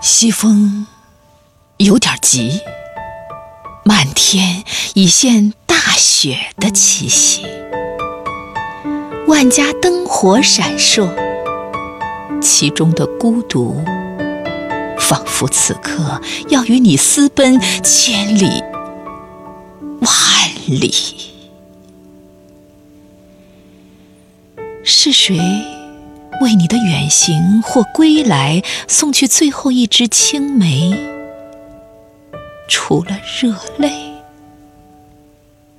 西风有点急，满天已现大雪的气息，万家灯火闪烁，其中的孤独，仿佛此刻要与你私奔千里万里。是谁？为你的远行或归来送去最后一支青梅，除了热泪，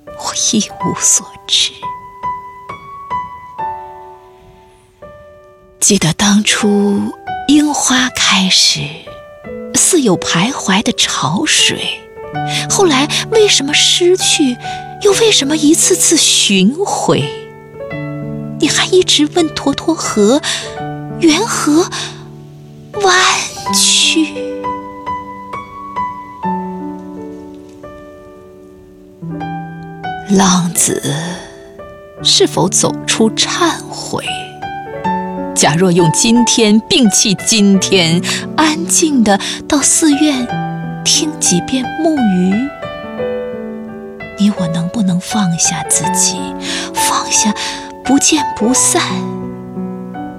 我一无所知。记得当初樱花开时，似有徘徊的潮水，后来为什么失去，又为什么一次次寻回？你还一直问沱沱河缘何弯曲？浪子是否走出忏悔？假若用今天摒弃今天，安静的到寺院听几遍木鱼，你我能不能放下自己，放下？不见不散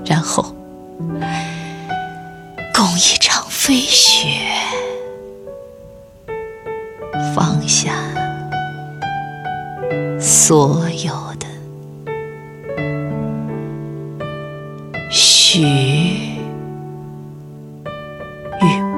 然后共一场飞雪放下所有的许与